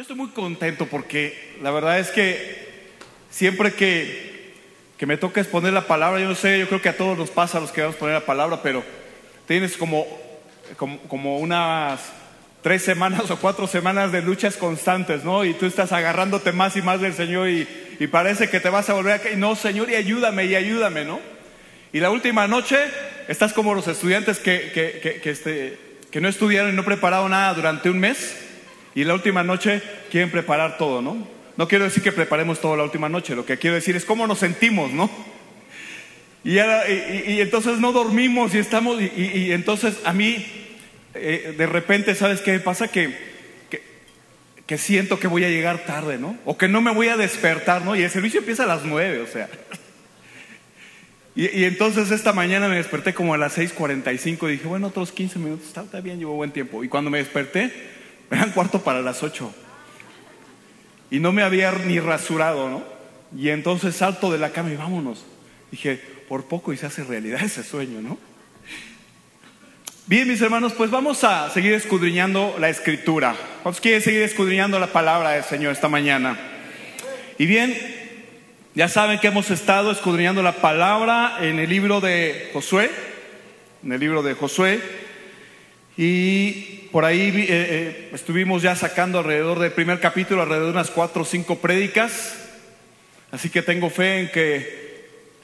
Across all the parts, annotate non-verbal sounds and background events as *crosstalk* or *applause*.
Yo estoy muy contento porque la verdad es que siempre que, que me toca exponer la palabra, yo no sé, yo creo que a todos nos pasa a los que vamos a poner la palabra, pero tienes como, como, como unas tres semanas *laughs* o cuatro semanas de luchas constantes, ¿no? Y tú estás agarrándote más y más del Señor y, y parece que te vas a volver a caer. No, Señor, y ayúdame, y ayúdame, ¿no? Y la última noche estás como los estudiantes que, que, que, este, que no estudiaron y no prepararon nada durante un mes y la última noche quieren preparar todo, ¿no? No quiero decir que preparemos todo la última noche, lo que quiero decir es cómo nos sentimos, ¿no? Y, entonces no dormimos y estamos, y, entonces a mí eh, de repente, ¿sabes qué pasa? Que, que, siento que voy a llegar tarde, ¿no? O que no me voy a despertar, ¿no? Y el servicio empieza a las nueve, o sea. *laughs* Y, entonces esta mañana me desperté como a las 6.45 y dije, bueno, otros 15 minutos, está bien, llevo buen tiempo. Y cuando me desperté, eran cuarto para las 8. Y no me había ni rasurado, ¿no? Y entonces salto de la cama y vámonos. Dije, por poco y se hace realidad ese sueño, ¿no? Bien, mis hermanos, pues vamos a seguir escudriñando la escritura. ¿Cuántos quieren seguir escudriñando la palabra del Señor esta mañana? Y bien, ya saben que hemos estado escudriñando la palabra en el libro de Josué, en el libro de Josué, y por ahí eh, eh, estuvimos ya sacando alrededor del primer capítulo, alrededor de unas cuatro o cinco prédicas, así que tengo fe en que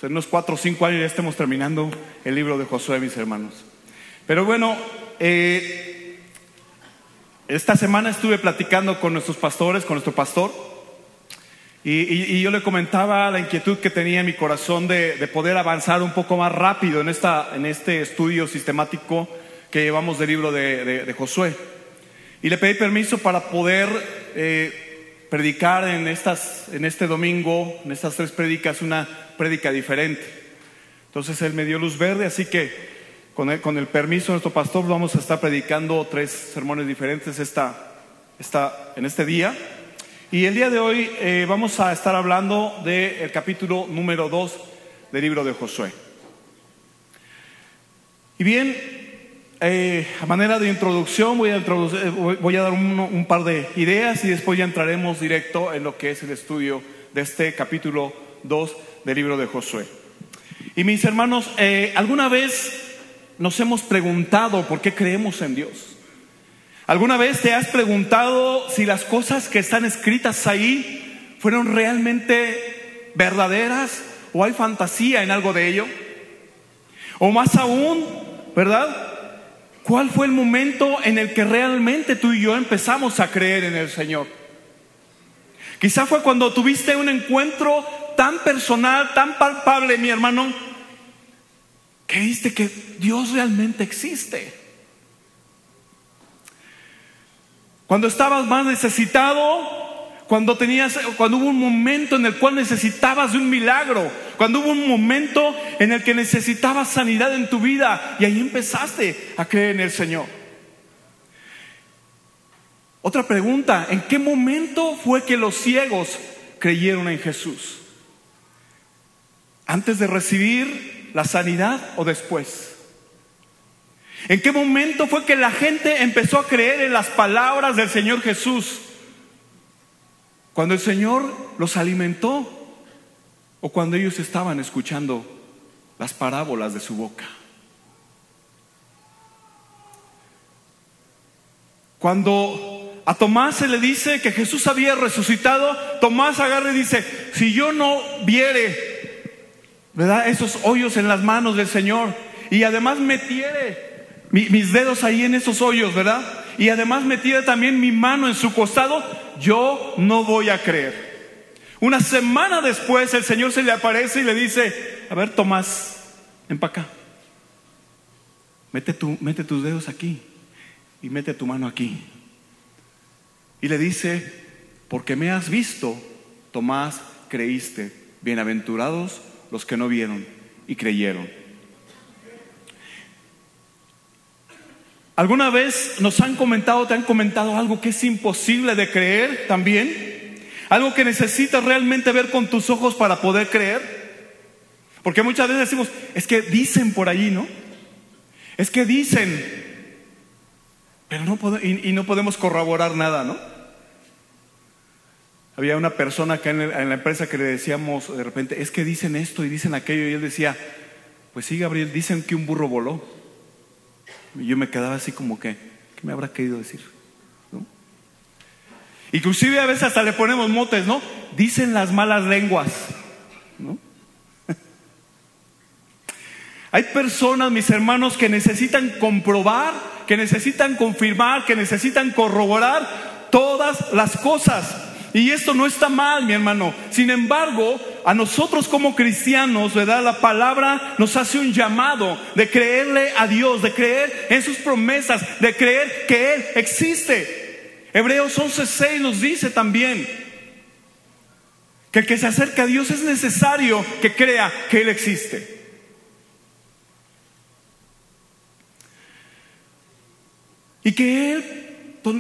en unos cuatro o cinco años ya estemos terminando el libro de Josué, mis hermanos. Pero bueno, eh, esta semana estuve platicando con nuestros pastores, con nuestro pastor, y yo le comentaba la inquietud que tenía en mi corazón de, de poder avanzar un poco más rápido en, esta, en este estudio sistemático que llevamos del libro de, de- de Josué. Y le pedí permiso para poder eh, predicar en, estas, en este domingo, en estas tres prédicas, una prédica diferente. Entonces él me dio luz verde, así que con el, con el permiso de nuestro pastor vamos a estar predicando tres sermones diferentes esta, esta, en este día. Y el día de hoy eh, vamos a estar hablando del capítulo número 2 del libro de Josué. Y bien, eh, a manera de introducción voy a, eh, dar un, un par de ideas y después ya entraremos directo en lo que es el estudio de este capítulo 2 del libro de Josué. Y mis hermanos, eh, ¿alguna vez nos hemos preguntado por qué creemos en Dios? ¿Alguna vez te has preguntado si las cosas que están escritas ahí fueron realmente verdaderas o hay fantasía en algo de ello? O más aún, ¿verdad? ¿Cuál fue el momento en el que realmente tú y yo empezamos a creer en el Señor? Quizá fue cuando tuviste un encuentro tan personal, tan palpable, mi hermano, que viste que Dios realmente existe. Cuando estabas más necesitado, cuando tenías, cuando hubo un momento en el cual necesitabas de un milagro, cuando hubo un momento en el que necesitabas sanidad en tu vida y ahí empezaste a creer en el Señor. Otra pregunta, ¿en qué momento fue que los ciegos creyeron en Jesús? ¿Antes de recibir la sanidad o después? ¿En qué momento fue que la gente empezó a creer en las palabras del Señor Jesús? ¿Cuando el Señor los alimentó o cuando ellos estaban escuchando las parábolas de su boca? Cuando a Tomás se le dice que Jesús había resucitado, Tomás agarra y dice, si yo no viere, ¿verdad? Esos hoyos en las manos del Señor y además metiere mi- mis dedos ahí en esos hoyos, ¿verdad? Y además metiere también mi mano en su costado, yo no voy a creer. Una semana después el Señor se le aparece y le dice, a ver Tomás, ven para acá, mete, tu- mete tus dedos aquí y mete tu mano aquí. Y le dice, porque me has visto, Tomás, creíste. Bienaventurados los que no vieron y creyeron. ¿Alguna vez nos han comentado, te han comentado algo que es imposible de creer también? Algo que necesitas realmente ver con tus ojos para poder creer. Porque muchas veces decimos, es que dicen por allí, ¿no? Es que dicen, pero no y, y no podemos corroborar nada, ¿no? Había una persona acá en, la empresa que le decíamos de repente, es que dicen esto y dicen aquello, y él decía, pues sí, Gabriel, dicen que un burro voló. Yo me quedaba así como que, ¿qué me habrá querido decir? Inclusive a veces hasta le ponemos motes, ¿no? Dicen las malas lenguas, ¿no? *laughs* Hay personas, mis hermanos, que necesitan comprobar, que necesitan confirmar, que necesitan corroborar todas las cosas. Y esto no está mal, mi hermano. Sin embargo, a nosotros como cristianos, ¿verdad? La palabra nos hace un llamado de creerle a Dios, de creer en sus promesas, de creer que Él existe. Hebreos 11:6 nos dice también que el que se acerca a Dios es necesario que crea que Él existe. Y que Él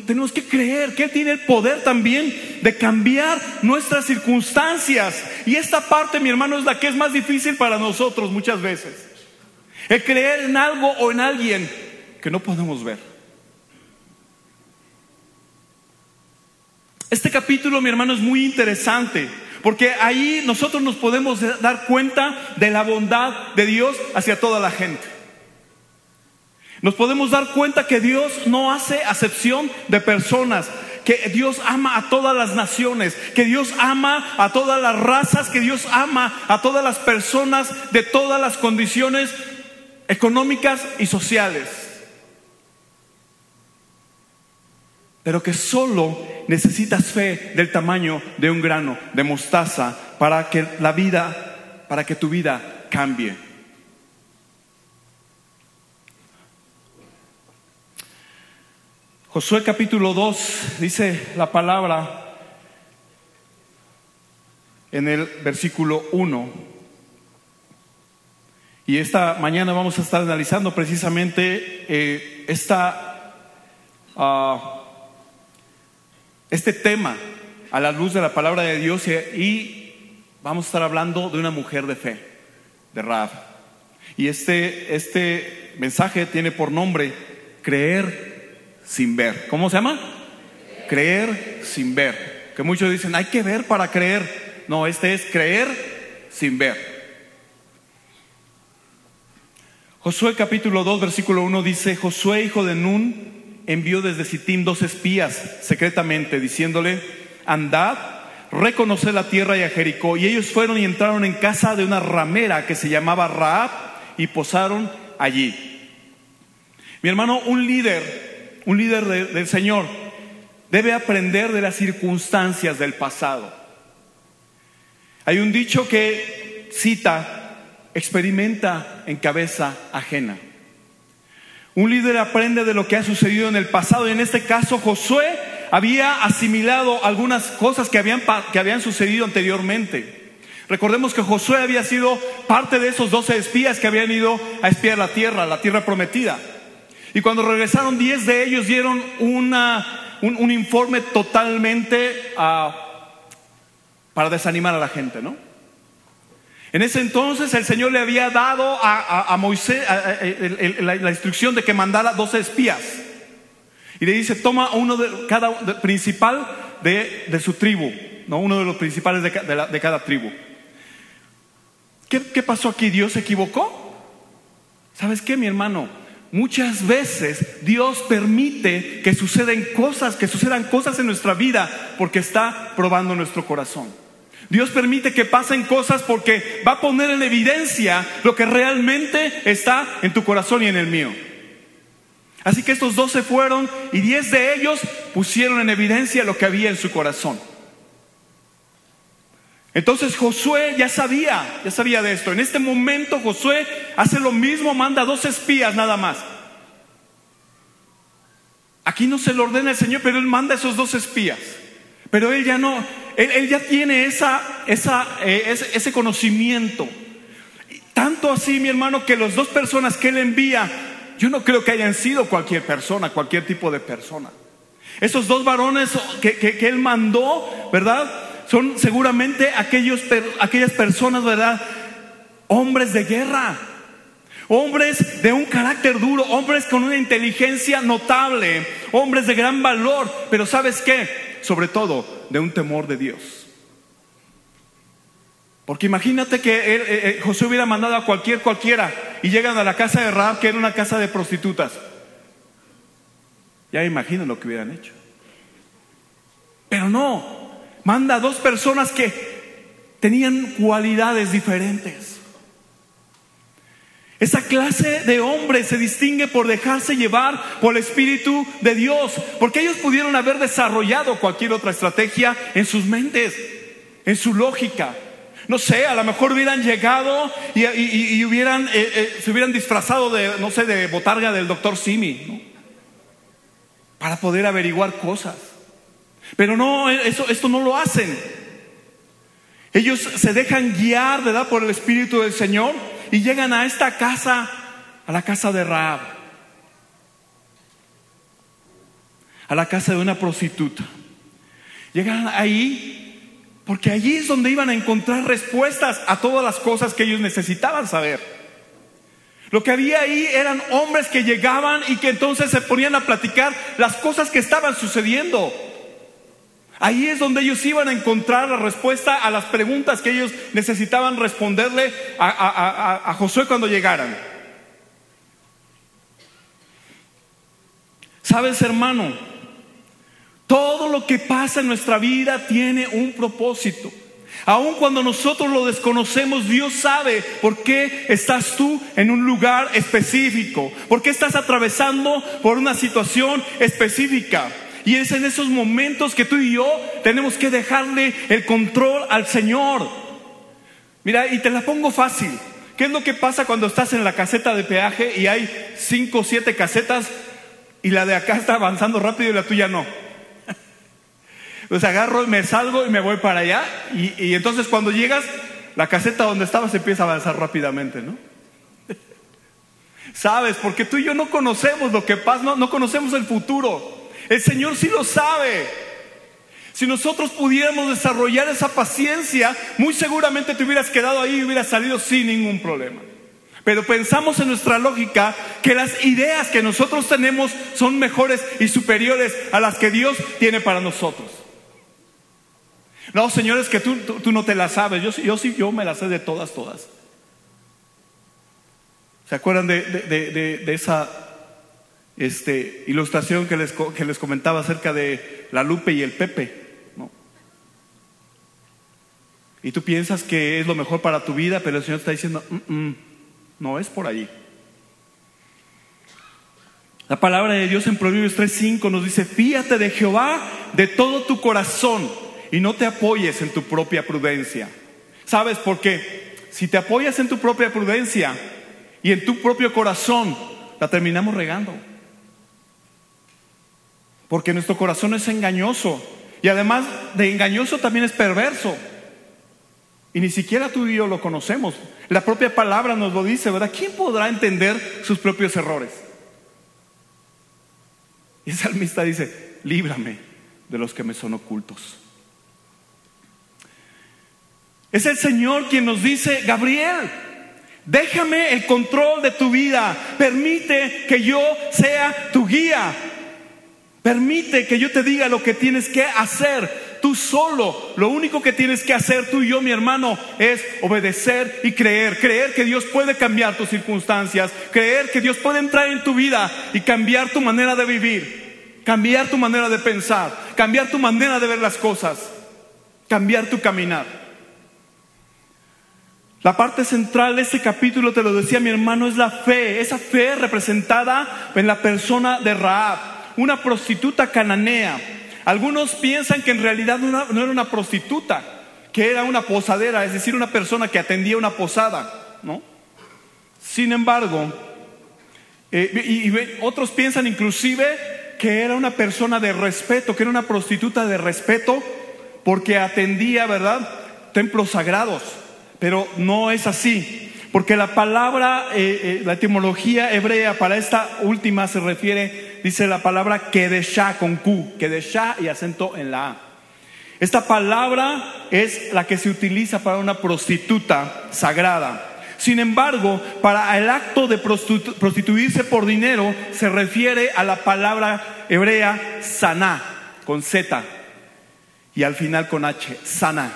tenemos que creer que Él tiene el poder también de cambiar nuestras circunstancias. Y esta parte, mi hermano, es la que es más difícil para nosotros muchas veces. El creer en algo o en alguien que no podemos ver. Este capítulo, mi hermano, es muy interesante. Porque ahí nosotros nos podemos dar cuenta de la bondad de Dios hacia toda la gente. Nos podemos dar cuenta que Dios no hace acepción de personas, que Dios ama a todas las naciones, que Dios ama a todas las razas, que Dios ama a todas las personas de todas las condiciones económicas y sociales. Pero que solo necesitas fe del tamaño de un grano de mostaza para que la vida, para que tu vida cambie. Josué capítulo 2 dice la palabra en el versículo 1. Y esta mañana vamos a estar analizando precisamente eh, esta, ah, este tema a la luz de la palabra de Dios y vamos a estar hablando de una mujer de fe, de Raab. Y este, este mensaje tiene por nombre creer sin ver. ¿Cómo se llama? Creer sin ver. Que muchos dicen, hay que ver para creer. No, este es creer sin ver. Josué capítulo 2, versículo 1 dice, Josué hijo de Nun envió desde Sittim dos espías secretamente, diciéndole, andad, reconocer la tierra y a Jericó. Y ellos fueron y entraron en casa de una ramera que se llamaba Raab y posaron allí. Mi hermano, un líder un líder del Señor debe aprender de las circunstancias del pasado. Hay un dicho que cita, experimenta en cabeza ajena. Un líder aprende de lo que ha sucedido en el pasado y en este caso Josué había asimilado algunas cosas que habían, que habían sucedido anteriormente. Recordemos que Josué había sido parte de esos doce espías que habían ido a espiar la tierra, la tierra prometida. Y cuando regresaron, diez de ellos dieron una, un, informe totalmente ah, para desanimar a la gente, ¿no? En ese entonces el Señor le había dado a, Moisés la, instrucción de que mandara doce espías. Y le dice, toma uno de cada principal de, su tribu, ¿no? uno de los principales de, de cada tribu. ¿Qué, ¿Qué pasó aquí? ¿Dios se equivocó? ¿Sabes qué, mi hermano? Muchas veces Dios permite que sucedan cosas, que sucedan cosas en nuestra vida porque está probando nuestro corazón. Dios permite que pasen cosas porque va a poner en evidencia lo que realmente está en tu corazón y en el mío. Así que estos dos se fueron y diez de ellos pusieron en evidencia lo que había en su corazón. Entonces Josué ya sabía, ya sabía de esto. En este momento Josué hace lo mismo, manda dos espías nada más. Aquí no se lo ordena el Señor, pero él manda esos dos espías. Pero él ya no, él, ya tiene esa, esa, eh, ese, ese conocimiento. Tanto así, mi hermano, que las dos personas que él envía, yo no creo que hayan sido cualquier persona, cualquier tipo de persona. Esos dos varones que, que él mandó, ¿verdad? Son seguramente aquellos, aquellas personas, ¿verdad? Hombres de guerra, hombres de un carácter duro, hombres con una inteligencia notable, hombres de gran valor, pero ¿sabes qué? sobre todo de un temor de Dios. Porque imagínate que eh, eh, José hubiera mandado a cualquier cualquiera y llegan a la casa de Raab, que era una casa de prostitutas. Ya imagino lo que hubieran hecho. Pero no, manda a dos personas que tenían cualidades diferentes. Esa clase de hombre se distingue por dejarse llevar por el Espíritu de Dios, porque ellos pudieron haber desarrollado cualquier otra estrategia en sus mentes, en su lógica. No sé, a lo mejor hubieran llegado y, hubieran, eh, eh, se hubieran disfrazado de, no sé, de botarga del doctor Simi, para poder averiguar cosas. Pero no, eso, esto no lo hacen. Ellos se dejan guiar, ¿verdad?, por el Espíritu del Señor y llegan a esta casa, a la casa de Raab, a la casa de una prostituta. Llegan ahí porque allí es donde iban a encontrar respuestas a todas las cosas que ellos necesitaban saber. Lo que había ahí eran hombres que llegaban y que entonces se ponían a platicar las cosas que estaban sucediendo. Ahí es donde ellos iban a encontrar la respuesta a las preguntas que ellos necesitaban responderle a, Josué cuando llegaran. Sabes, hermano, todo lo que pasa en nuestra vida tiene un propósito. Aun cuando nosotros lo desconocemos, Dios sabe por qué estás tú en un lugar específico, por qué estás atravesando por una situación específica. Y es en esos momentos que tú y yo tenemos que dejarle el control al Señor. Mira, y te la pongo fácil. ¿Qué es lo que pasa cuando estás en la caseta de peaje y hay cinco o siete casetas y la de acá está avanzando rápido y la tuya no? *laughs* Pues agarro y me salgo y me voy para allá y, entonces cuando llegas, la caseta donde estabas empieza a avanzar rápidamente, ¿no? *laughs* ¿Sabes? Porque tú y yo no conocemos lo que pasa, no conocemos el futuro. El Señor sí lo sabe. Si nosotros pudiéramos desarrollar esa paciencia, muy seguramente te hubieras quedado ahí y hubieras salido sin ningún problema. Pero pensamos en nuestra lógica que las ideas que nosotros tenemos son mejores y superiores a las que Dios tiene para nosotros. No, señores, que tú, tú, no te las sabes. Yo, yo sí, yo me las sé de todas, todas. ¿Se acuerdan de, de esa este, ilustración que les, que les comentaba acerca de la Lupe y el Pepe. ¿no? Y tú piensas que es lo mejor para tu vida, pero el Señor está diciendo, mm, mm, no es por allí. La palabra de Dios en Proverbios 3:5 nos dice, fíate de Jehová de todo tu corazón y no te apoyes en tu propia prudencia. ¿Sabes por qué? Si te apoyas en tu propia prudencia y en tu propio corazón, la terminamos regando. Porque nuestro corazón es engañoso. Y además de engañoso también es perverso. Y ni siquiera tú y yo lo conocemos. La propia palabra nos lo dice, ¿verdad? ¿Quién podrá entender sus propios errores? Y el salmista dice, líbrame de los que me son ocultos. Es el Señor quien nos dice, Gabriel, déjame el control de tu vida, permite que yo sea tu guía, Permite que yo te diga lo que tienes que hacer. Tú solo, lo único que tienes que hacer tú y yo, mi hermano, es obedecer y creer. Creer que Dios puede cambiar tus circunstancias. Creer que Dios puede entrar en tu vida y cambiar tu manera de vivir. Cambiar tu manera de pensar. Cambiar tu manera de ver las cosas. Cambiar tu caminar. La parte central de este capítulo, te lo decía mi hermano, es la fe. Esa fe representada en la persona de Raab una prostituta cananea. Algunos piensan que en realidad no, era una prostituta, que era una posadera, es decir, una persona que atendía una posada, ¿no? Sin embargo, eh, y, otros piensan inclusive que era una persona de respeto, que era una prostituta de respeto, porque atendía, ¿verdad?, templos sagrados. Pero no es así. Porque la palabra, eh, eh, la etimología hebrea para esta última se refiere, dice la palabra kedeshá con Q, kedeshá y acento en la A. Esta palabra es la que se utiliza para una prostituta sagrada. Sin embargo, para el acto de prostituirse por dinero se refiere a la palabra hebrea saná, con Z. y al final con H, sana.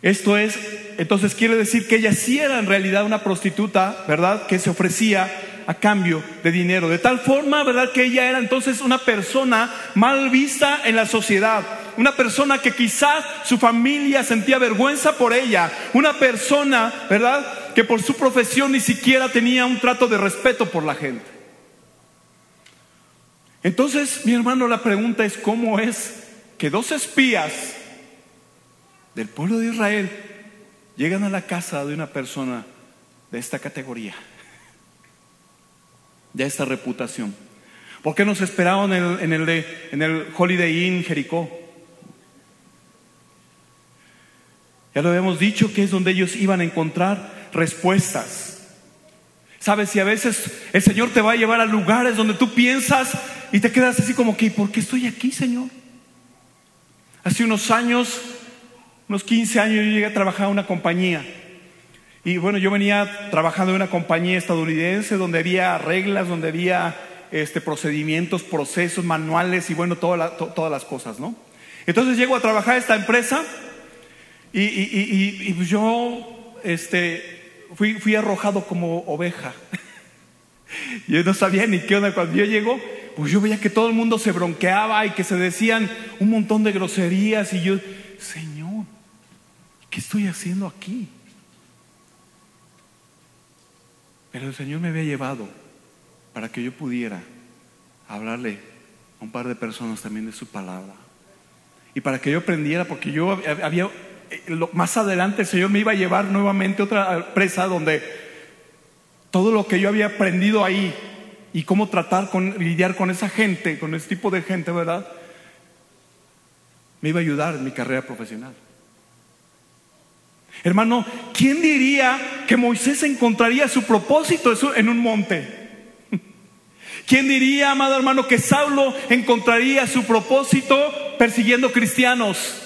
Esto es, entonces quiere decir que ella sí era en realidad una prostituta, ¿verdad? Que se ofrecía a cambio de dinero. De tal forma, ¿verdad? Que ella era entonces una persona mal vista en la sociedad. Una persona que quizás su familia sentía vergüenza por ella. Una persona, ¿verdad? Que por su profesión ni siquiera tenía un trato de respeto por la gente. Entonces, mi hermano, la pregunta es, ¿cómo es que dos espías del pueblo de Israel llegan a la casa de una persona de esta categoría, de esta reputación. ¿Por qué nos esperaban en el, en el, Holiday Inn Jericó? Ya lo habíamos dicho que es donde ellos iban a encontrar respuestas. Sabes, si a veces el Señor te va a llevar a lugares donde tú piensas y te quedas así como que, ¿por qué estoy aquí, Señor? Hace unos años, unos 15 años, yo llegué a trabajar en una compañía. Y bueno, yo venía trabajando en una compañía estadounidense donde había reglas, donde había este, procedimientos, procesos, manuales y bueno, todas las cosas, ¿no? Entonces llego a trabajar a esta empresa y, y, pues yo este, fui, fui arrojado como oveja. *laughs* yo no sabía ni qué onda. Cuando yo llego, pues yo veía que todo el mundo se bronqueaba y que se decían un montón de groserías y yo, Señor, ¿qué estoy haciendo aquí? Pero el Señor me había llevado para que yo pudiera hablarle a un par de personas también de su palabra. Y para que yo aprendiera, porque yo había, eh, más adelante el Señor me iba a llevar nuevamente a otra empresa donde todo lo que yo había aprendido ahí y cómo tratar con lidiar con esa gente, con ese tipo de gente, ¿verdad? Me iba a ayudar en mi carrera profesional. Hermano, ¿quién diría que Moisés encontraría su propósito en un monte? *laughs* ¿Quién diría, amado hermano, que Saulo encontraría su propósito persiguiendo cristianos?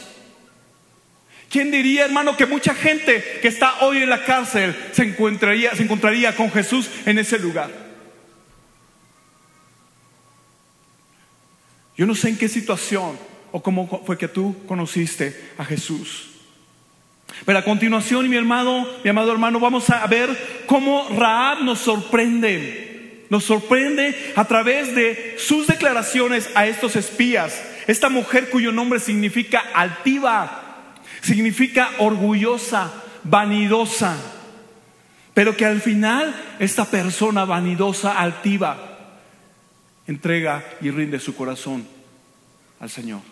¿Quién diría, hermano, que mucha gente que está hoy en la cárcel se encontraría, se encontraría con Jesús en ese lugar? Yo no sé en qué situación o cómo fue que tú conociste a Jesús. Pero a continuación, mi hermano, mi amado hermano, vamos a ver cómo Raab nos sorprende. Nos sorprende a través de sus declaraciones a estos espías. Esta mujer cuyo nombre significa altiva, significa orgullosa, vanidosa. Pero que al final esta persona vanidosa, altiva, entrega y rinde su corazón al Señor.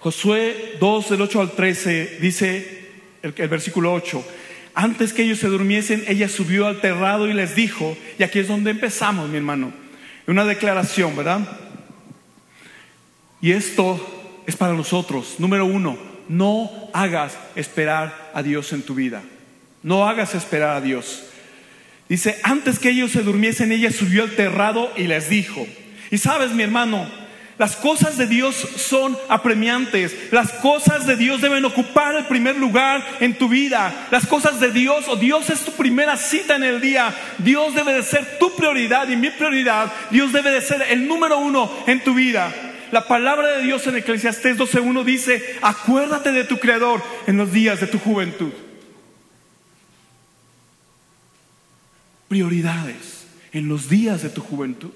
Josué 2 del 8 al 13 dice el, versículo 8, antes que ellos se durmiesen, ella subió al terrado y les dijo, y aquí es donde empezamos, mi hermano, una declaración, ¿verdad? Y esto es para nosotros. Número uno, no hagas esperar a Dios en tu vida. No hagas esperar a Dios. Dice, antes que ellos se durmiesen, ella subió al terrado y les dijo, y sabes mi hermano, las cosas de Dios son apremiantes. Las cosas de Dios deben ocupar el primer lugar en tu vida. Las cosas de Dios, o Dios es tu primera cita en el día. Dios debe de ser tu prioridad y mi prioridad. Dios debe de ser el número uno en tu vida. La palabra de Dios en Eclesiastés 12.1 dice, acuérdate de tu Creador en los días de tu juventud. prioridades en los días de tu juventud.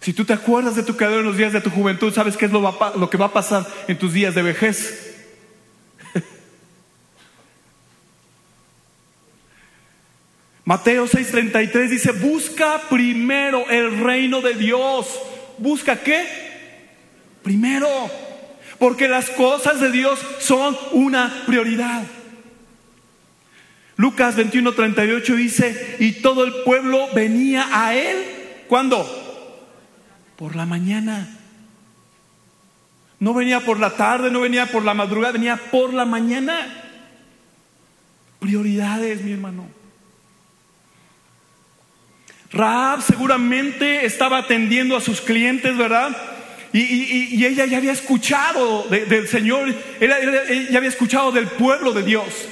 Si tú te acuerdas de tu creador en los días de tu juventud, ¿sabes qué es lo, lo que va a pasar en tus días de vejez? *laughs* Mateo 6:33 dice, busca primero el reino de Dios. ¿Busca qué? Primero. Porque las cosas de Dios son una prioridad. Lucas 21:38 dice, y todo el pueblo venía a él. ¿Cuándo? Por la mañana. No venía por la tarde, no venía por la madrugada, venía por la mañana. Prioridades, mi hermano. Raab seguramente estaba atendiendo a sus clientes, ¿verdad? Y, ella ya había escuchado del Señor, ella ya había escuchado del pueblo de Dios.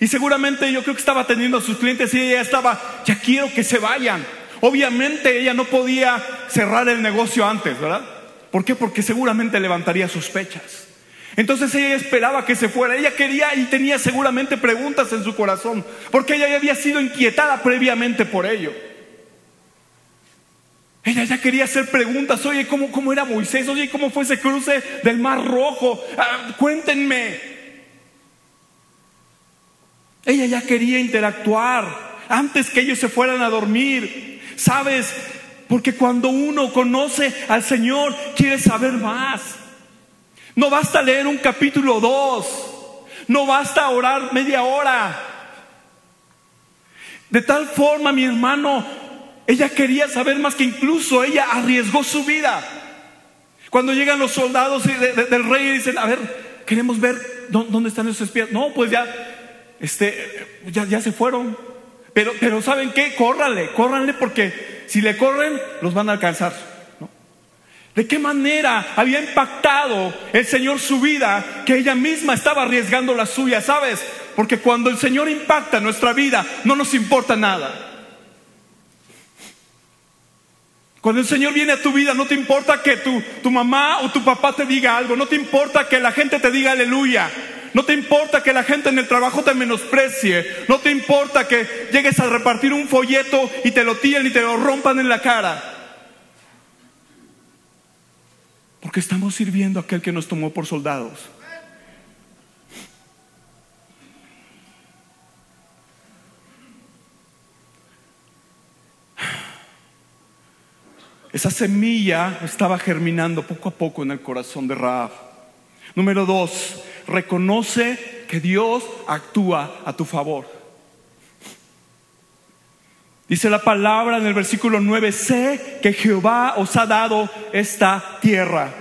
Y seguramente yo creo que estaba atendiendo a sus clientes y ella estaba, ya quiero que se vayan. Obviamente ella no podía cerrar el negocio antes, ¿verdad? ¿Por qué? Porque seguramente levantaría sospechas. Entonces ella esperaba que se fuera. Ella quería y tenía seguramente preguntas en su corazón, porque ella ya había sido inquietada previamente por ello. Ella ya quería hacer preguntas, oye, ¿cómo, cómo era Moisés? Oye, ¿cómo fue ese cruce del Mar Rojo? Ah, cuéntenme. Ella ya quería interactuar antes que ellos se fueran a dormir. ¿Sabes? Porque cuando uno conoce al Señor, quiere saber más. No basta leer un capítulo dos. No basta orar media hora. De tal forma, mi hermano, ella quería saber más que incluso ella arriesgó su vida. Cuando llegan los soldados del rey y dicen, a ver, queremos ver dónde están esos espías. No, pues ya, este, ya, ya se fueron. Pero, pero ¿saben qué? Córranle, córranle porque si le corren, los van a alcanzar. ¿De qué manera había impactado el Señor su vida que ella misma estaba arriesgando la suya? ¿Sabes? Porque cuando el Señor impacta nuestra vida, no nos importa nada. Cuando el Señor viene a tu vida, no te importa que tu, tu mamá o tu papá te diga algo, no te importa que la gente te diga aleluya, no te importa que la gente en el trabajo te menosprecie, no te importa que llegues a repartir un folleto y te lo tiren y te lo rompan en la cara. Porque estamos sirviendo a aquel que nos tomó por soldados. Esa semilla estaba germinando poco a poco en el corazón de Raab. Número dos, reconoce que Dios actúa a tu favor. Dice la palabra en el versículo 9, sé que Jehová os ha dado esta tierra.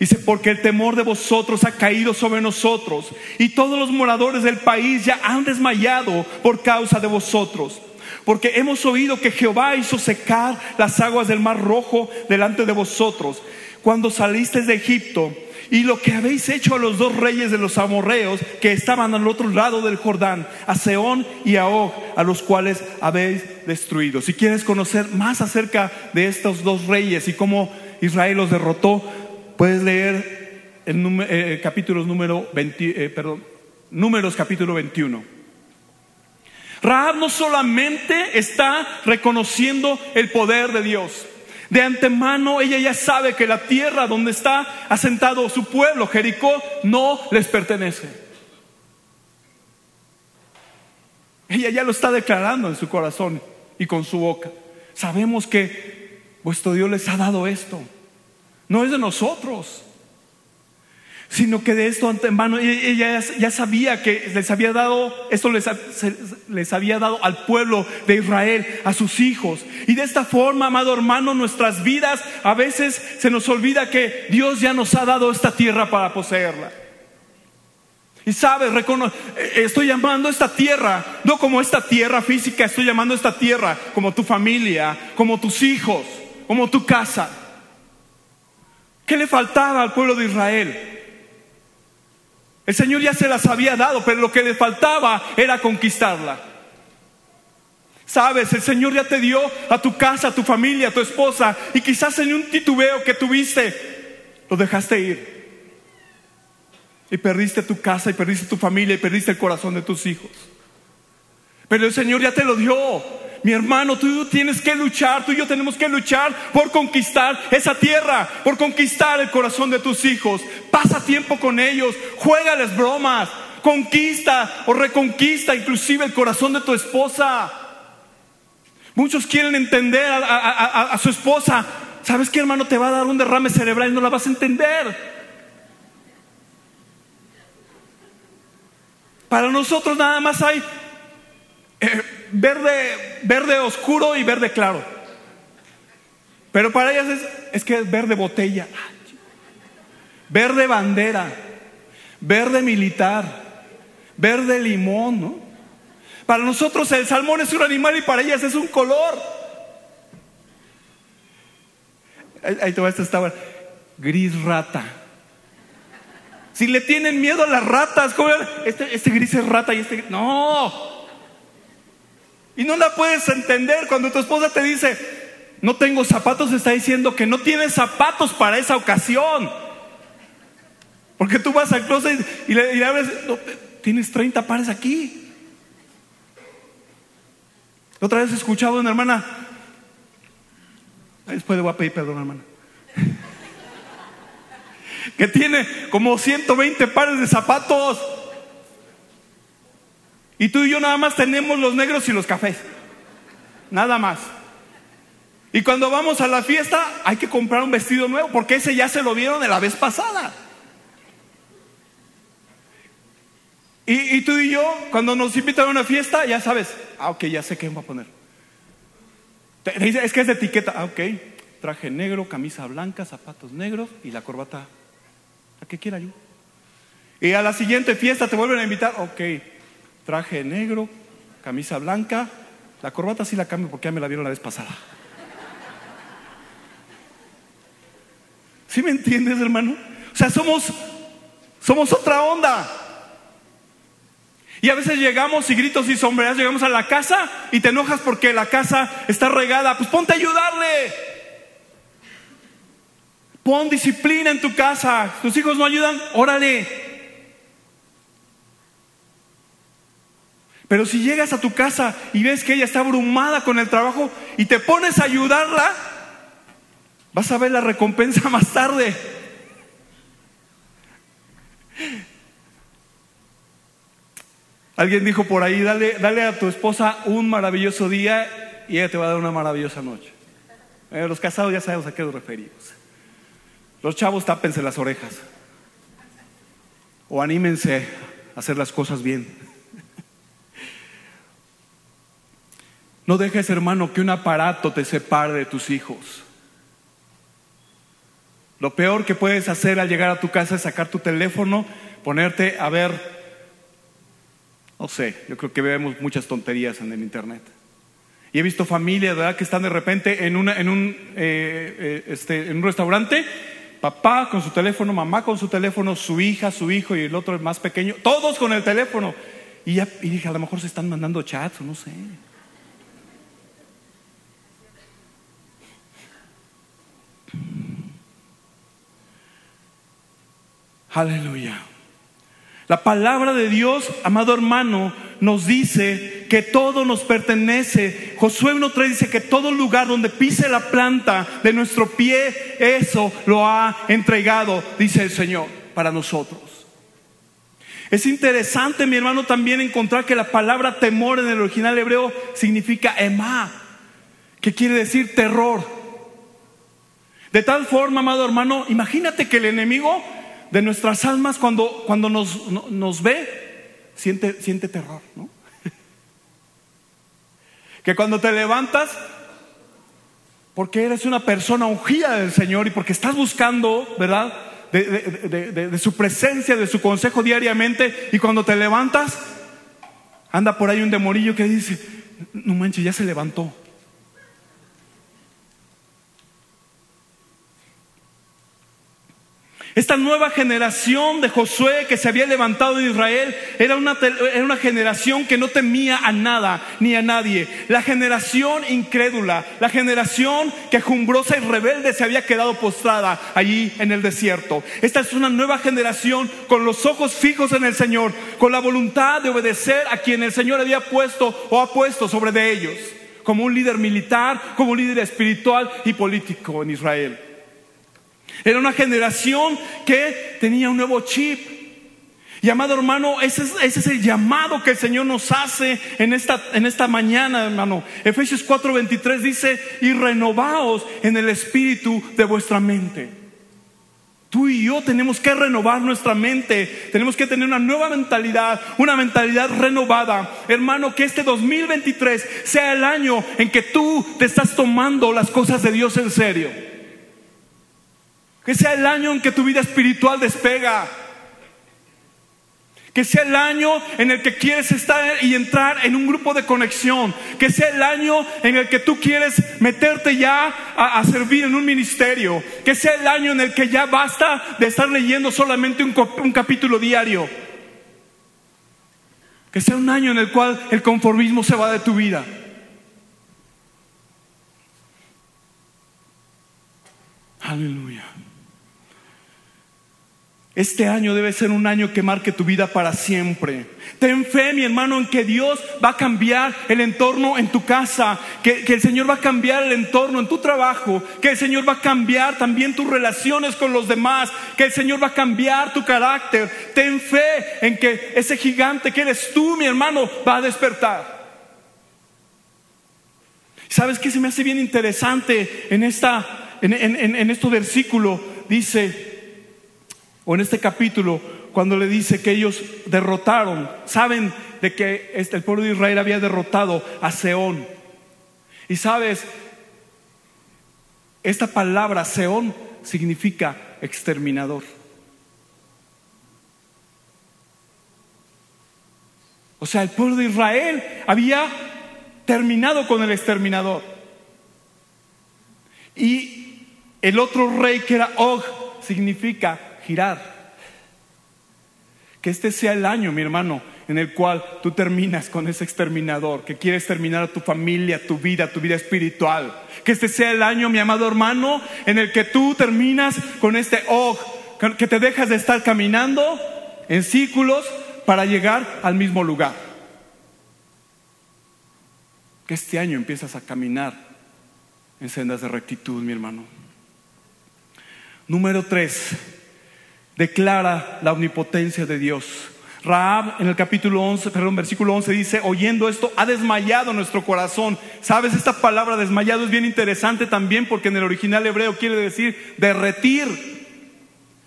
Dice, porque el temor de vosotros ha caído sobre nosotros y todos los moradores del país ya han desmayado por causa de vosotros. Porque hemos oído que Jehová hizo secar las aguas del mar rojo delante de vosotros cuando salisteis de Egipto y lo que habéis hecho a los dos reyes de los amorreos que estaban al otro lado del Jordán, a Seón y a Og, a los cuales habéis destruido. Si quieres conocer más acerca de estos dos reyes y cómo Israel los derrotó, puedes leer el eh, capítulos número 20, eh, perdón, números capítulo 21. Rahab no solamente está reconociendo el poder de Dios. De antemano ella ya sabe que la tierra donde está asentado su pueblo, Jericó, no les pertenece. Ella ya lo está declarando en su corazón y con su boca. Sabemos que vuestro Dios les ha dado esto. No es de nosotros sino que de esto antemano ella ya sabía que les había dado, esto les, les, había dado al pueblo de Israel, a sus hijos. Y de esta forma, amado hermano, nuestras vidas a veces se nos olvida que Dios ya nos ha dado esta tierra para poseerla. Y sabes, eh, estoy llamando esta tierra, no como esta tierra física, estoy llamando esta tierra como tu familia, como tus hijos, como tu casa. ¿Qué le faltaba al pueblo de Israel? El Señor ya se las había dado, pero lo que le faltaba era conquistarla. Sabes, el Señor ya te dio a tu casa, a tu familia, a tu esposa, y quizás en un titubeo que tuviste, lo dejaste ir. Y perdiste tu casa, y perdiste tu familia, y perdiste el corazón de tus hijos. Pero el Señor ya te lo dio. Mi hermano, tú tienes que luchar, tú y yo tenemos que luchar por conquistar esa tierra, por conquistar el corazón de tus hijos. Pasa tiempo con ellos, juégales bromas, conquista o reconquista inclusive el corazón de tu esposa. Muchos quieren entender a, su esposa. ¿Sabes qué, hermano? Te va a dar un derrame cerebral y no la vas a entender. Para nosotros nada más hay eh, verde, verde oscuro y verde claro. Pero para ellas es, que es verde botella, verde bandera, verde militar, verde limón, ¿no? Para nosotros el salmón es un animal y para ellas es un color. Ahí te va esta estaba gris rata. Si le tienen miedo a las ratas, ¿cómo? Este, este gris es rata y este no. Y no la puedes entender cuando tu esposa te dice, no tengo zapatos, está diciendo que no tienes zapatos para esa ocasión. Porque tú vas al closet y le, y abres, tienes 30 pares aquí. Otra vez escuchaba a una hermana, después le voy a pedir perdón, hermana, *laughs* que tiene como 120 pares de zapatos. Y tú y yo nada más tenemos los negros y los cafés. Nada más. Y cuando vamos a la fiesta hay que comprar un vestido nuevo porque ese ya se lo vieron de la vez pasada. Y, tú y yo, cuando nos invitan a una fiesta, ya sabes, ah, ok, ya sé qué voy a poner. es que es de etiqueta, ah, ok, traje negro, camisa blanca, zapatos negros y la corbata, a qué quiera yo. Y a la siguiente fiesta te vuelven a invitar, ok, traje negro, camisa blanca, la corbata sí la cambio porque ya me la vieron la vez pasada. ¿Sí me entiendes, hermano? O sea, somos, somos otra onda. Y a veces llegamos y gritos y sombreras, llegamos a la casa y te enojas porque la casa está regada. Pues ponte a ayudarle. Pon disciplina en tu casa. Tus hijos no ayudan, órale. Pero si llegas a tu casa y ves que ella está abrumada con el trabajo y te pones a ayudarla, vas a ver la recompensa *laughs* más tarde. Alguien dijo por ahí, dale, dale a tu esposa un maravilloso día y ella te va a dar una maravillosa noche. Eh, los casados ya sabemos a qué nos referimos. Los chavos tápense las orejas. O anímense a hacer las cosas bien. No dejes, hermano, que un aparato te separe de tus hijos. Lo peor que puedes hacer al llegar a tu casa es sacar tu teléfono, ponerte a ver no sé, yo creo que vemos muchas tonterías en el Internet. Y he visto familias, ¿verdad?, que están de repente en, una, en, un, eh, eh, este, en un restaurante, papá con su teléfono, mamá con su teléfono, su hija, su hijo y el otro más pequeño, todos con el teléfono. Y, ya, y dije, a lo mejor se están mandando chats o no sé. Aleluya. La palabra de Dios, amado hermano, nos dice que todo nos pertenece. Josué 1.3 dice que todo lugar donde pise la planta de nuestro pie, eso lo ha entregado, dice el Señor, para nosotros. Es interesante, mi hermano, también encontrar que la palabra temor en el original hebreo significa emá, que quiere decir terror. De tal forma, amado hermano, imagínate que el enemigo de nuestras almas cuando, cuando nos, nos ve, siente, siente terror, ¿no? *laughs* que cuando te levantas, porque eres una persona ungida del Señor y porque estás buscando, ¿verdad? De, su presencia, de su consejo diariamente, y cuando te levantas, anda por ahí un demorillo que dice, no manches, ya se levantó. Esta nueva generación de Josué que se había levantado en Israel era una, era una, generación que no temía a nada ni a nadie. La generación incrédula, la generación quejumbrosa y rebelde se había quedado postrada allí en el desierto. Esta es una nueva generación con los ojos fijos en el Señor, con la voluntad de obedecer a quien el Señor había puesto o ha puesto sobre de ellos, como un líder militar, como un líder espiritual y político en Israel. Era una generación que tenía un nuevo chip. Y amado hermano, ese es, el llamado que el Señor nos hace en esta, en esta mañana, hermano. Efesios 4:23 dice, y renovaos en el espíritu de vuestra mente. Tú y yo tenemos que renovar nuestra mente, tenemos que tener una nueva mentalidad, una mentalidad renovada. Hermano, que este 2023 sea el año en que tú te estás tomando las cosas de Dios en serio. Que sea el año en que tu vida espiritual despega. Que sea el año en el que quieres estar y entrar en un grupo de conexión. Que sea el año en el que tú quieres meterte ya a, servir en un ministerio. Que sea el año en el que ya basta de estar leyendo solamente un, un capítulo diario. Que sea un año en el cual el conformismo se va de tu vida. Aleluya. Este año debe ser un año que marque tu vida para siempre. Ten fe, mi hermano, en que Dios va a cambiar el entorno en tu casa, que, el Señor va a cambiar el entorno en tu trabajo, que el Señor va a cambiar también tus relaciones con los demás, que el Señor va a cambiar tu carácter. Ten fe en que ese gigante que eres tú, mi hermano, va a despertar. ¿Sabes qué se me hace bien interesante en, esta, en, en, en este versículo? Dice, o en este capítulo, cuando le dice que ellos derrotaron, saben de que este, el pueblo de Israel había derrotado a Seón. Y sabes, esta palabra Seón significa exterminador. O sea, el pueblo de Israel había terminado con el exterminador. Y el otro rey que era Og significa girar. Que este sea el año, mi hermano, en el cual tú terminas con ese exterminador, que quiere exterminar a tu familia, tu vida, tu vida espiritual. Que este sea el año, mi amado hermano, en el que tú terminas con este oh, que te dejas de estar caminando en círculos para llegar al mismo lugar. Que este año empiezas a caminar en sendas de rectitud, mi hermano. Número tres, declara la omnipotencia de Dios. Raab en el capítulo 11, perdón, versículo 11 dice, oyendo esto, ha desmayado nuestro corazón. ¿Sabes? Esta palabra desmayado es bien interesante también porque en el original hebreo quiere decir derretir.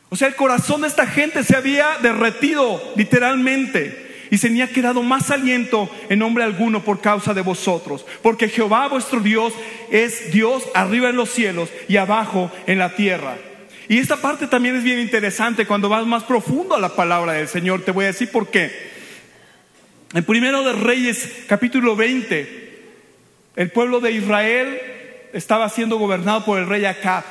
O sea, el corazón de esta gente se había derretido literalmente y se tenía quedado más aliento en nombre alguno por causa de vosotros. Porque Jehová vuestro Dios es Dios arriba en los cielos y abajo en la tierra. Y esta parte también es bien interesante cuando vas más profundo a la palabra del Señor. Te voy a decir por qué. En primero de Reyes, capítulo 20, el pueblo de Israel estaba siendo gobernado por el rey Acab.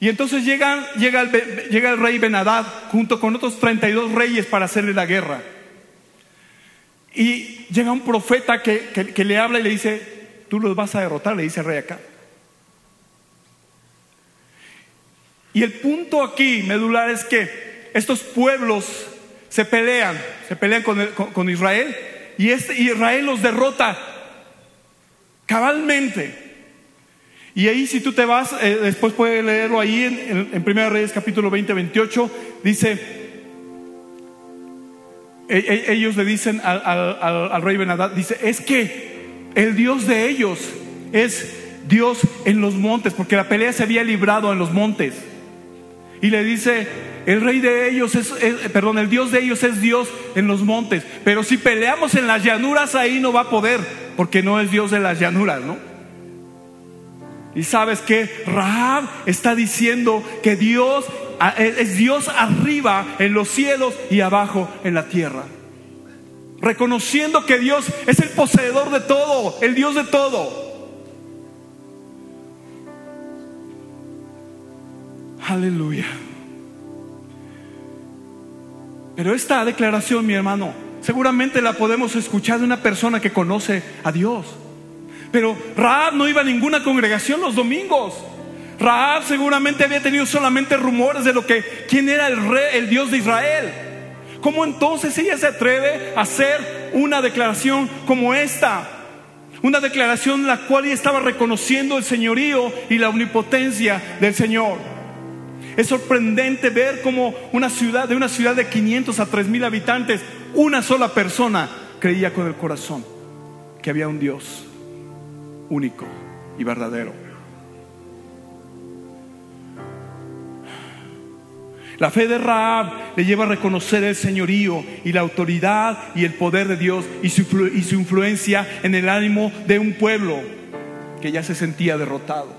Y entonces llega, llega, el, llega el rey Benadad junto con otros 32 reyes para hacerle la guerra. Y llega un profeta que, que le habla y le dice, tú los vas a derrotar, le dice el rey Acab. Y el punto aquí medular es que estos pueblos se pelean, se pelean con, Israel y este, Israel los derrota cabalmente. Y ahí si tú te vas, eh, después puedes leerlo ahí en, en, 1 Reyes capítulo 20, 28, dice, e, e, ellos le dicen al, al rey Benadad, dice, es que el Dios de ellos es Dios en los montes, porque la pelea se había librado en los montes. Y le dice, el rey de ellos es, perdón, el Dios de ellos es Dios en los montes. Pero si peleamos en las llanuras, ahí no va a poder, porque no es Dios de las llanuras, ¿no? Y sabes que Rahab está diciendo que Dios es Dios arriba en los cielos y abajo en la tierra. Reconociendo que Dios es el poseedor de todo, el Dios de todo. Aleluya. Pero esta declaración, mi hermano, seguramente la podemos escuchar de una persona que conoce a Dios. Pero Raab no iba a ninguna congregación los domingos. Raab seguramente había tenido solamente rumores de lo que quién era el rey, el Dios de Israel. ¿Cómo entonces ella se atreve a hacer una declaración como esta? Una declaración en la cual ella estaba reconociendo el señorío y la omnipotencia del Señor. Es sorprendente ver cómo una ciudad, de una ciudad de 500 a 3000 habitantes, una sola persona creía con el corazón que había un Dios único y verdadero. La fe de Raab le lleva a reconocer el señorío y la autoridad y el poder de Dios y su, y su influencia en el ánimo de un pueblo que ya se sentía derrotado.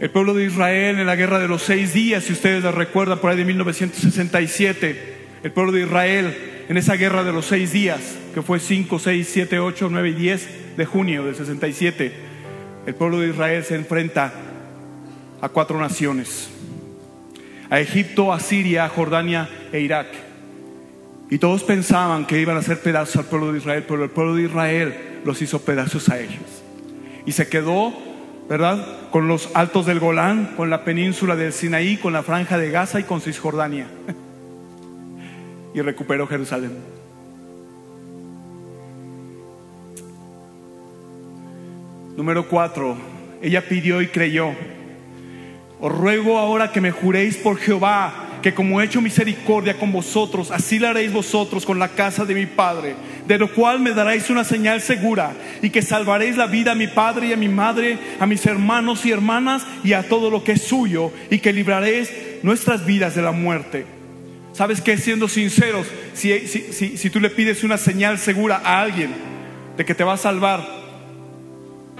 El pueblo de Israel en la guerra de los seis días, si ustedes la recuerdan, por ahí de 1967, el pueblo de Israel en esa guerra de los seis días, que fue 5, 6, 7, 8, 9 y 10 de junio del 67, el pueblo de Israel se enfrenta a cuatro naciones, a Egipto, a Siria, a Jordania e Irak. Y todos pensaban que iban a hacer pedazos al pueblo de Israel, pero el pueblo de Israel los hizo pedazos a ellos. Y se quedó ¿verdad? Con los altos del Golán, con la península del Sinaí, con la franja de Gaza y con Cisjordania. *laughs* y recuperó Jerusalén. Número cuatro, ella pidió y creyó. Os ruego ahora que me juréis por Jehová que como he hecho misericordia con vosotros, así la haréis vosotros con la casa de mi Padre, de lo cual me daréis una señal segura, y que salvaréis la vida a mi Padre y a mi Madre, a mis hermanos y hermanas, y a todo lo que es suyo, y que libraréis nuestras vidas de la muerte. ¿Sabes que Siendo sinceros, si, si, si tú le pides una señal segura a alguien de que te va a salvar,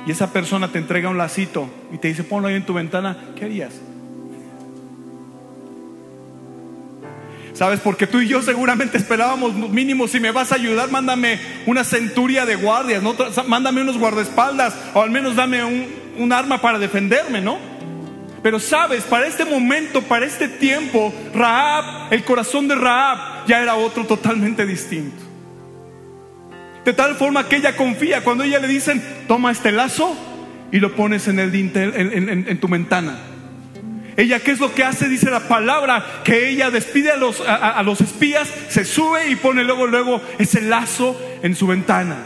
y esa persona te entrega un lacito y te dice, ponlo ahí en tu ventana, ¿qué harías? ¿Sabes? Porque tú y yo seguramente esperábamos mínimo, si me vas a ayudar, mándame una centuria de guardias, ¿no? mándame unos guardaespaldas o al menos dame un, arma para defenderme, ¿no? Pero sabes, para este momento, para este tiempo, Raab, el corazón de Raab ya era otro totalmente distinto. De tal forma que ella confía cuando ella le dicen, toma este lazo y lo pones en, el en tu ventana. Ella, ¿qué es lo que hace? Dice la palabra que ella despide a los, a, los espías, se sube y pone luego, luego ese lazo en su ventana.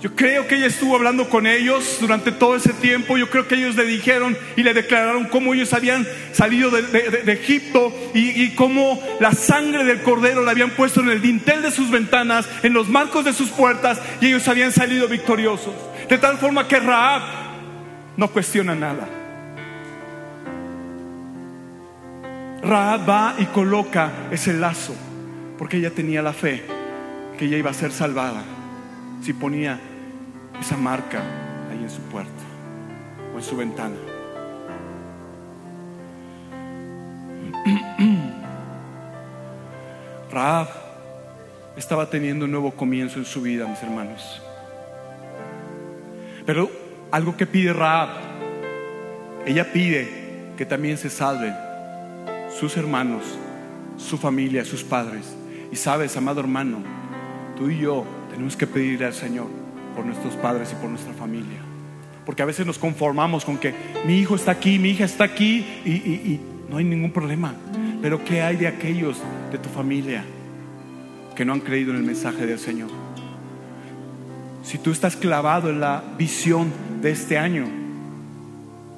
Yo creo que ella estuvo hablando con ellos durante todo ese tiempo. Yo creo que ellos le dijeron y le declararon cómo ellos habían salido de, Egipto y, y, cómo la sangre del cordero la habían puesto en el dintel de sus ventanas, en los marcos de sus puertas y ellos habían salido victoriosos. De tal forma que Raab no cuestiona nada. Raab va y coloca ese lazo, porque ella tenía la fe que ella iba a ser salvada si ponía esa marca ahí en su puerta o en su ventana. *clears throat* Raab estaba teniendo un nuevo comienzo en su vida, mis hermanos. Pero algo que pide Raab. Ella pide que también se salven sus hermanos, su familia, sus padres. Y sabes, amado hermano, tú y yo tenemos que pedirle al Señor por nuestros padres y por nuestra familia. Porque a veces nos conformamos con que mi hijo está aquí, mi hija está aquí y, y no hay ningún problema. Pero ¿qué hay de aquellos de tu familia que no han creído en el mensaje del Señor? Si tú estás clavado en la visión de este año,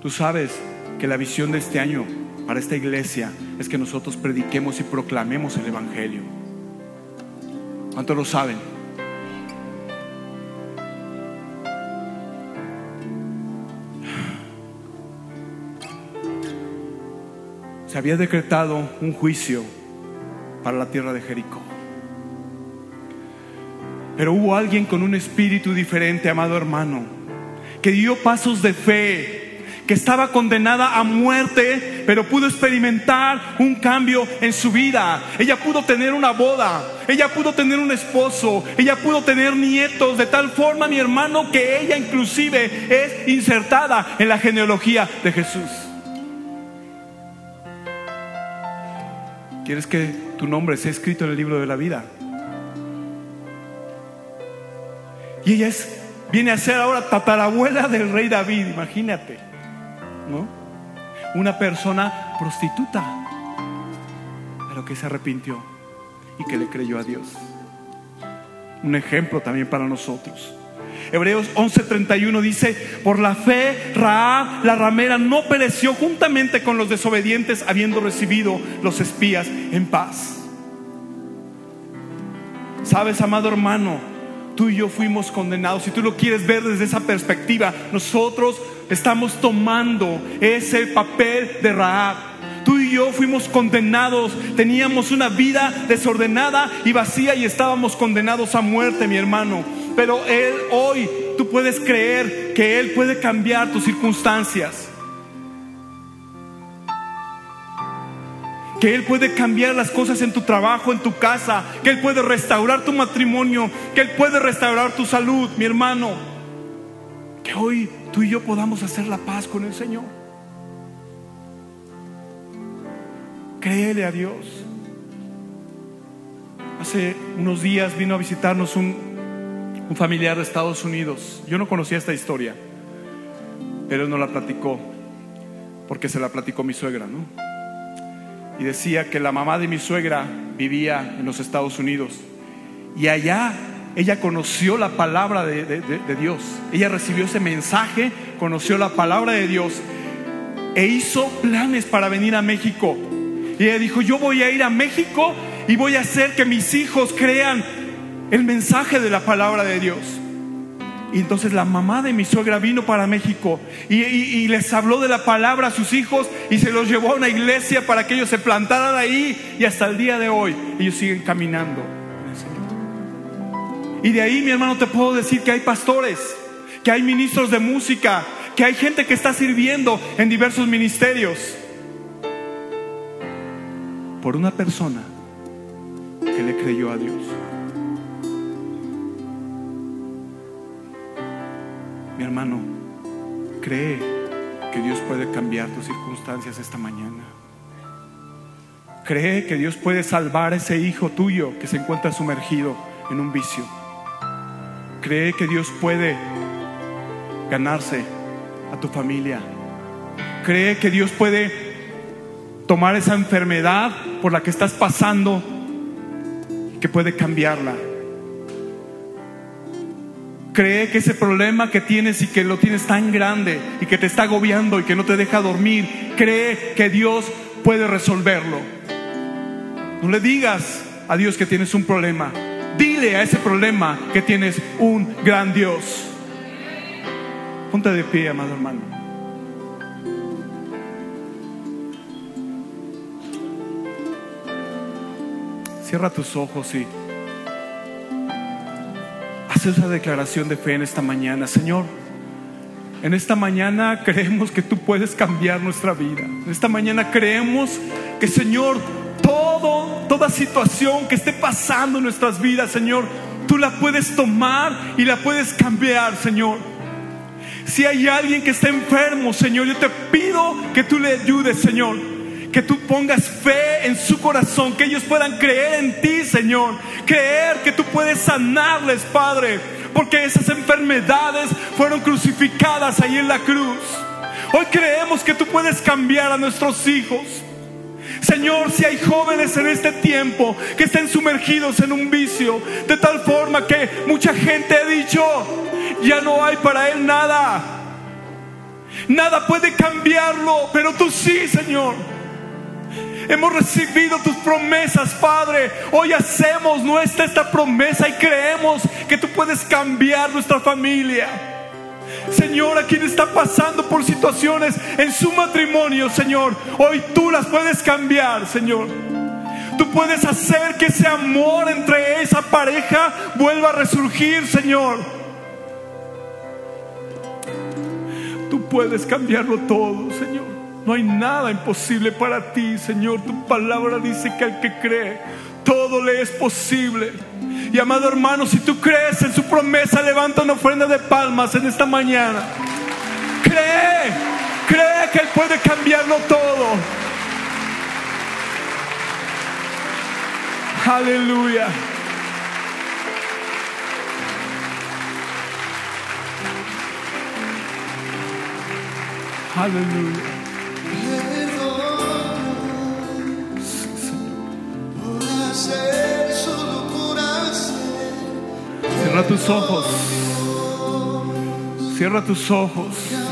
tú sabes que la visión de este año para esta iglesia es que nosotros prediquemos y proclamemos el Evangelio. ¿Cuántos lo saben? Se había decretado un juicio para la tierra de Jericó. Pero hubo alguien con un espíritu diferente, amado hermano, que dio pasos de fe, que estaba condenada a muerte, pero pudo experimentar un cambio en su vida. Ella pudo tener una boda, ella pudo tener un esposo, ella pudo tener nietos, de tal forma, mi hermano, que ella inclusive es insertada en la genealogía de Jesús. ¿Quieres que tu nombre sea escrito en el libro de la vida? Y ella es, viene a ser ahora tatarabuela del rey David, imagínate. ¿No? Una persona prostituta, pero que se arrepintió y que le creyó a Dios. Un ejemplo también para nosotros. Hebreos 11:31 dice, por la fe Raab, la ramera, no pereció juntamente con los desobedientes, habiendo recibido los espías en paz. Sabes, amado hermano, tú y yo fuimos condenados. Si tú lo quieres ver desde esa perspectiva, nosotros estamos tomando ese papel de Raab. Tú y yo fuimos condenados, teníamos una vida desordenada y vacía y estábamos condenados a muerte, mi hermano. Pero Él hoy, tú puedes creer que Él puede cambiar tus circunstancias. Que Él puede cambiar las cosas en tu trabajo, en tu casa, que Él puede restaurar tu matrimonio, que Él puede restaurar tu salud, mi hermano. Que hoy tú y yo podamos hacer la paz con el Señor. Créele a Dios. Hace unos días vino a visitarnos un, un familiar de Estados Unidos. Yo no conocía esta historia, pero él no la platicó, porque se la platicó mi suegra, ¿no? Y decía que la mamá de mi suegra vivía en los Estados Unidos y allá ella conoció la palabra de, Dios. Ella recibió ese mensaje, conoció la palabra de Dios e hizo planes para venir a México. Y ella dijo, yo voy a ir a México y voy a hacer que mis hijos crean el mensaje de la palabra de Dios. Y entonces la mamá de mi suegra vino para México y, les habló de la palabra a sus hijos y se los llevó a una iglesia para que ellos se plantaran ahí y hasta el día de hoy ellos siguen caminando. Y de ahí, mi hermano, te puedo decir que hay pastores, que hay ministros de música, que hay gente que está sirviendo en diversos ministerios por una persona que le creyó a Dios. Mi hermano, cree que Dios puede cambiar tus circunstancias esta mañana. Cree que Dios puede salvar a ese hijo tuyo que se encuentra sumergido en un vicio. Cree que Dios puede ganarse a tu familia. Cree que Dios puede tomar esa enfermedad por la que estás pasando y que puede cambiarla. Cree que ese problema que tienes y que lo tienes tan grande y que te está agobiando y que no te deja dormir, cree que Dios puede resolverlo. No le digas a Dios que tienes un problema. Dile a ese problema que tienes un gran Dios. Ponte de pie, amado hermano. Cierra tus ojos y esa declaración de fe en esta mañana. Señor, en esta mañana creemos que tú puedes cambiar nuestra vida. En esta mañana creemos que, Señor, todo, toda situación que esté pasando en nuestras vidas, Señor, tú la puedes tomar y la puedes cambiar, Señor. Si hay alguien que está enfermo, Señor, yo te pido que tú le ayudes, Señor que tú pongas fe en su corazón, que ellos puedan creer en ti, Señor. Creer que tú puedes sanarles, Padre, porque esas enfermedades fueron crucificadas ahí en la cruz. Hoy creemos que tú puedes cambiar a nuestros hijos. Señor, si hay jóvenes en este tiempo que estén sumergidos en un vicio, de tal forma que mucha gente ha dicho, ya no hay para él nada. Nada puede cambiarlo, pero tú sí, Señor. Hemos recibido tus promesas, Padre. Hoy hacemos nuestra esta promesa y creemos que tú puedes cambiar nuestra familia. Señor, a quien está pasando por situaciones en su matrimonio, Señor, hoy tú las puedes cambiar, Señor. Tú puedes hacer que ese amor entre esa pareja vuelva a resurgir, Señor. Tú puedes cambiarlo todo, Señor. No hay nada imposible para ti, Señor. Tu palabra dice que al que cree, todo le es posible. Y amado hermano, si tú crees en su promesa, levanta una ofrenda de palmas en esta mañana. Cree, cree que Él puede cambiarlo todo. Aleluya. Aleluya. Cierra tus ojos. Cierra tus ojos.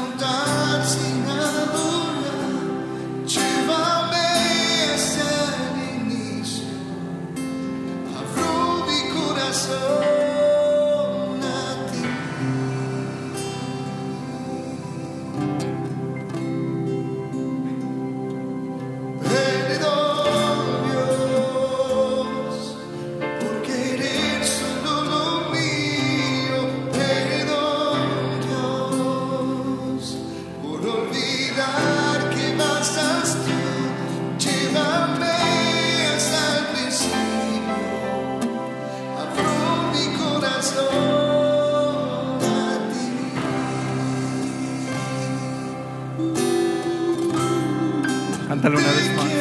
Cántalo una vez más.